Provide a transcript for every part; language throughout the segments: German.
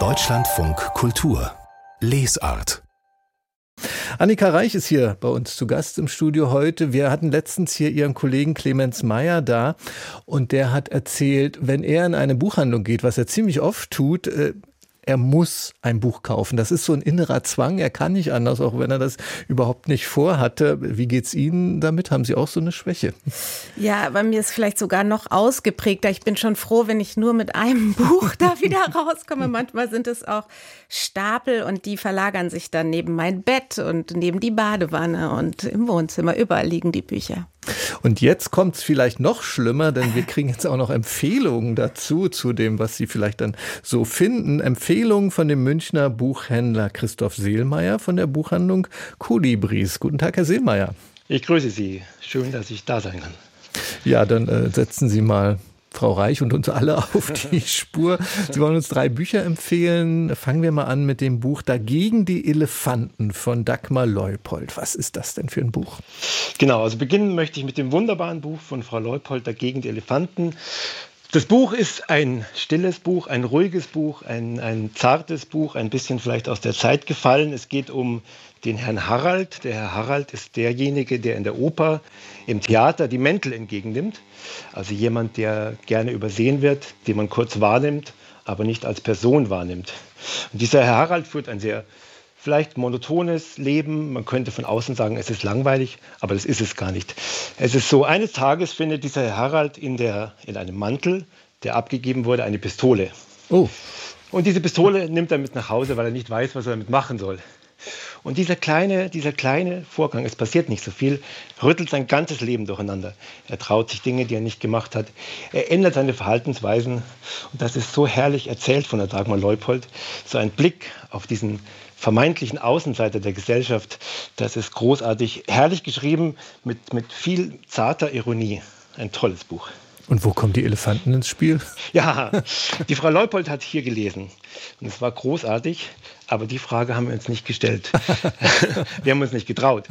Deutschlandfunk Kultur Lesart Annika Reich ist hier bei uns zu Gast im Studio heute. Wir hatten letztens hier ihren Kollegen Clemens Meyer da und der hat erzählt, wenn er in eine Buchhandlung geht, was er ziemlich oft tut, äh, er muss ein Buch kaufen. Das ist so ein innerer Zwang. Er kann nicht anders, auch wenn er das überhaupt nicht vorhatte. Wie geht's Ihnen damit? Haben Sie auch so eine Schwäche? Ja, bei mir ist vielleicht sogar noch ausgeprägter. Ich bin schon froh, wenn ich nur mit einem Buch da wieder rauskomme. Manchmal sind es auch Stapel und die verlagern sich dann neben mein Bett und neben die Badewanne und im Wohnzimmer. Überall liegen die Bücher. Und jetzt kommt es vielleicht noch schlimmer, denn wir kriegen jetzt auch noch Empfehlungen dazu, zu dem, was Sie vielleicht dann so finden. Empfehlungen von dem Münchner Buchhändler Christoph Seelmeier von der Buchhandlung Kolibris. Guten Tag, Herr Seelmeier. Ich grüße Sie. Schön, dass ich da sein kann. Ja, dann äh, setzen Sie mal Frau Reich und uns alle auf die Spur. Sie wollen uns drei Bücher empfehlen. Fangen wir mal an mit dem Buch Dagegen die Elefanten von Dagmar Leupold. Was ist das denn für ein Buch? Genau, also beginnen möchte ich mit dem wunderbaren Buch von Frau Leupold Dagegen die Elefanten. Das Buch ist ein stilles Buch, ein ruhiges Buch, ein, ein zartes Buch, ein bisschen vielleicht aus der Zeit gefallen. Es geht um den Herrn Harald. Der Herr Harald ist derjenige, der in der Oper, im Theater die Mäntel entgegennimmt. Also jemand, der gerne übersehen wird, den man kurz wahrnimmt, aber nicht als Person wahrnimmt. Und dieser Herr Harald führt ein sehr vielleicht monotones Leben. Man könnte von außen sagen, es ist langweilig, aber das ist es gar nicht. Es ist so, eines Tages findet dieser Herr Harald in, der, in einem Mantel, der abgegeben wurde, eine Pistole. Oh. Und diese Pistole nimmt er mit nach Hause, weil er nicht weiß, was er damit machen soll. Und dieser kleine, dieser kleine Vorgang, es passiert nicht so viel, rüttelt sein ganzes Leben durcheinander. Er traut sich Dinge, die er nicht gemacht hat. Er ändert seine Verhaltensweisen. Und das ist so herrlich erzählt von der Dagmar Leupold. So ein Blick auf diesen vermeintlichen Außenseiter der Gesellschaft. Das ist großartig, herrlich geschrieben, mit, mit viel zarter Ironie. Ein tolles Buch. Und wo kommen die Elefanten ins Spiel? Ja, die Frau Leupold hat hier gelesen. Und es war großartig, aber die Frage haben wir uns nicht gestellt. wir haben uns nicht getraut.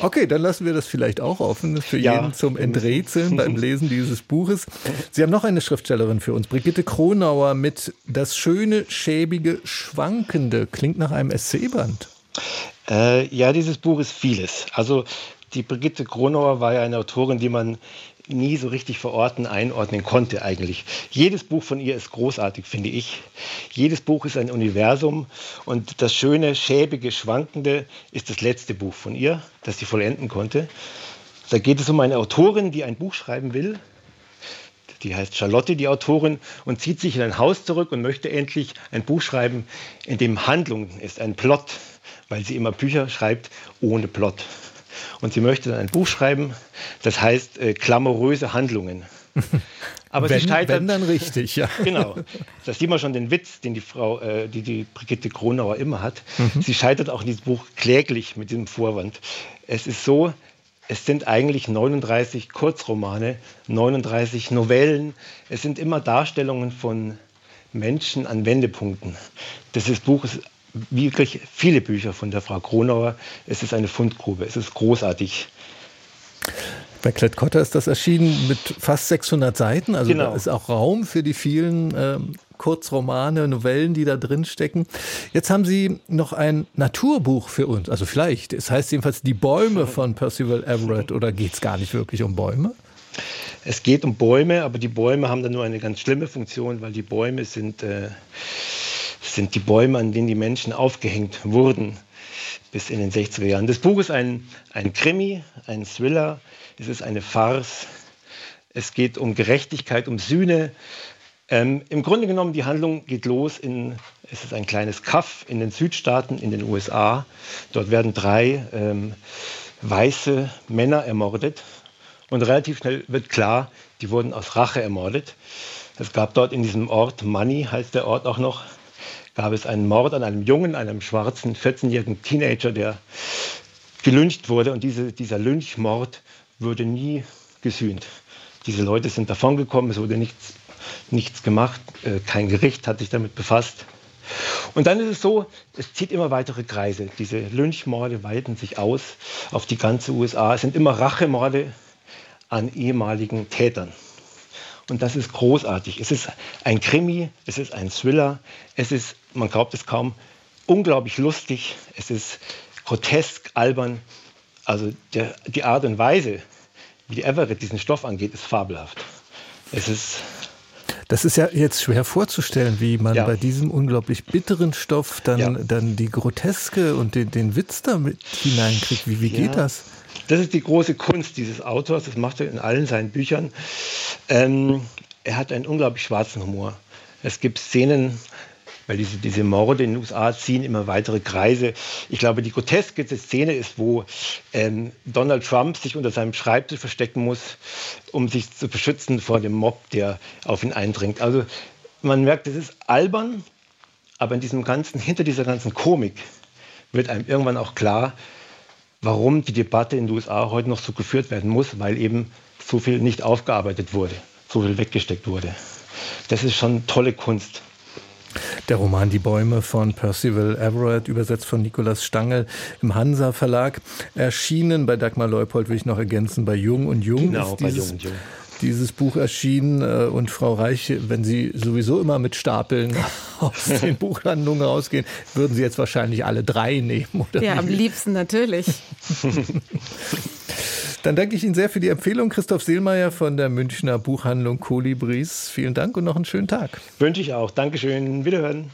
Okay, dann lassen wir das vielleicht auch offen für ja. jeden zum Enträtseln beim Lesen dieses Buches. Sie haben noch eine Schriftstellerin für uns, Brigitte Kronauer mit Das schöne, schäbige, schwankende. Klingt nach einem Essayband. Äh, ja, dieses Buch ist vieles. Also die Brigitte Kronauer war ja eine Autorin, die man nie so richtig verorten, einordnen konnte eigentlich. Jedes Buch von ihr ist großartig, finde ich. Jedes Buch ist ein Universum und das schöne, schäbige, schwankende ist das letzte Buch von ihr, das sie vollenden konnte. Da geht es um eine Autorin, die ein Buch schreiben will. Die heißt Charlotte, die Autorin, und zieht sich in ein Haus zurück und möchte endlich ein Buch schreiben, in dem Handlung ist, ein Plot, weil sie immer Bücher schreibt ohne Plot. Und sie möchte dann ein Buch schreiben, das heißt äh, Klamoröse Handlungen. Aber wenn, sie scheitert. Wenn dann richtig, ja. Genau. Da sieht man schon den Witz, den die Frau, äh, die, die Brigitte Kronauer immer hat. Mhm. Sie scheitert auch in diesem Buch kläglich mit diesem Vorwand. Es ist so, es sind eigentlich 39 Kurzromane, 39 Novellen. Es sind immer Darstellungen von Menschen an Wendepunkten. Das Buch ist wirklich viele Bücher von der Frau Kronauer. Es ist eine Fundgrube. Es ist großartig. Bei Klett-Cotta ist das erschienen mit fast 600 Seiten. Also genau. da ist auch Raum für die vielen ähm, Kurzromane, Novellen, die da drin stecken. Jetzt haben Sie noch ein Naturbuch für uns. Also vielleicht. Es heißt jedenfalls Die Bäume von Percival Everett. Oder geht es gar nicht wirklich um Bäume? Es geht um Bäume, aber die Bäume haben dann nur eine ganz schlimme Funktion, weil die Bäume sind... Äh sind die Bäume, an denen die Menschen aufgehängt wurden bis in den 60er Jahren. Das Buch ist ein, ein Krimi, ein Thriller, es ist eine Farce, es geht um Gerechtigkeit, um Sühne. Ähm, Im Grunde genommen, die Handlung geht los in, es ist ein kleines Kaff in den Südstaaten in den USA. Dort werden drei ähm, weiße Männer ermordet und relativ schnell wird klar, die wurden aus Rache ermordet. Es gab dort in diesem Ort, Money heißt der Ort auch noch, gab es einen Mord an einem Jungen, einem schwarzen 14-jährigen Teenager, der gelyncht wurde. Und diese, dieser Lynchmord wurde nie gesühnt. Diese Leute sind davongekommen, es wurde nichts, nichts gemacht, äh, kein Gericht hat sich damit befasst. Und dann ist es so, es zieht immer weitere Kreise. Diese Lynchmorde weiten sich aus auf die ganze USA. Es sind immer Rachemorde an ehemaligen Tätern. Und das ist großartig. Es ist ein Krimi, es ist ein Thriller, es ist, man glaubt es kaum, unglaublich lustig, es ist grotesk, albern. Also der, die Art und Weise, wie die Everett diesen Stoff angeht, ist fabelhaft. Es ist das ist ja jetzt schwer vorzustellen, wie man ja. bei diesem unglaublich bitteren Stoff dann, ja. dann die Groteske und den, den Witz da mit hineinkriegt. Wie, wie ja. geht das? Das ist die große Kunst dieses Autors, das macht er in allen seinen Büchern. Ähm, er hat einen unglaublich schwarzen Humor. Es gibt Szenen, weil diese, diese Morde in den USA ziehen immer weitere Kreise. Ich glaube, die groteske Szene ist, wo ähm, Donald Trump sich unter seinem Schreibtisch verstecken muss, um sich zu beschützen vor dem Mob, der auf ihn eindringt. Also man merkt, es ist albern, aber in diesem ganzen, hinter dieser ganzen Komik wird einem irgendwann auch klar, warum die Debatte in den USA heute noch so geführt werden muss, weil eben so viel nicht aufgearbeitet wurde, so viel weggesteckt wurde. Das ist schon tolle Kunst. Der Roman Die Bäume von Percival Everett, übersetzt von Nikolaus Stangl im Hansa Verlag, erschienen bei Dagmar Leupold, will ich noch ergänzen, bei Jung und Jung. Genau, bei Jung und Jung dieses Buch erschienen äh, und Frau Reich, wenn Sie sowieso immer mit Stapeln aus den Buchhandlungen rausgehen, würden Sie jetzt wahrscheinlich alle drei nehmen, oder? Ja, am liebsten natürlich. Dann danke ich Ihnen sehr für die Empfehlung, Christoph Seelmeier von der Münchner Buchhandlung Kolibris. Vielen Dank und noch einen schönen Tag. Wünsche ich auch. Dankeschön. Wiederhören.